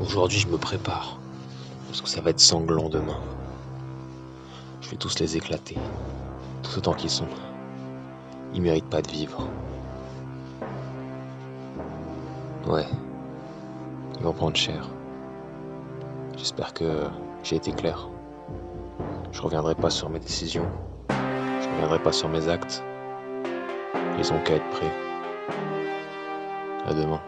Aujourd'hui, je me prépare. Parce que ça va être sanglant demain. Je vais tous les éclater. Tout autant qu'ils sont. Ils méritent pas de vivre. Ouais. Ils vont prendre cher. J'espère que j'ai été clair. Je reviendrai pas sur mes décisions. Je reviendrai pas sur mes actes. Ils ont qu'à être prêts. À demain.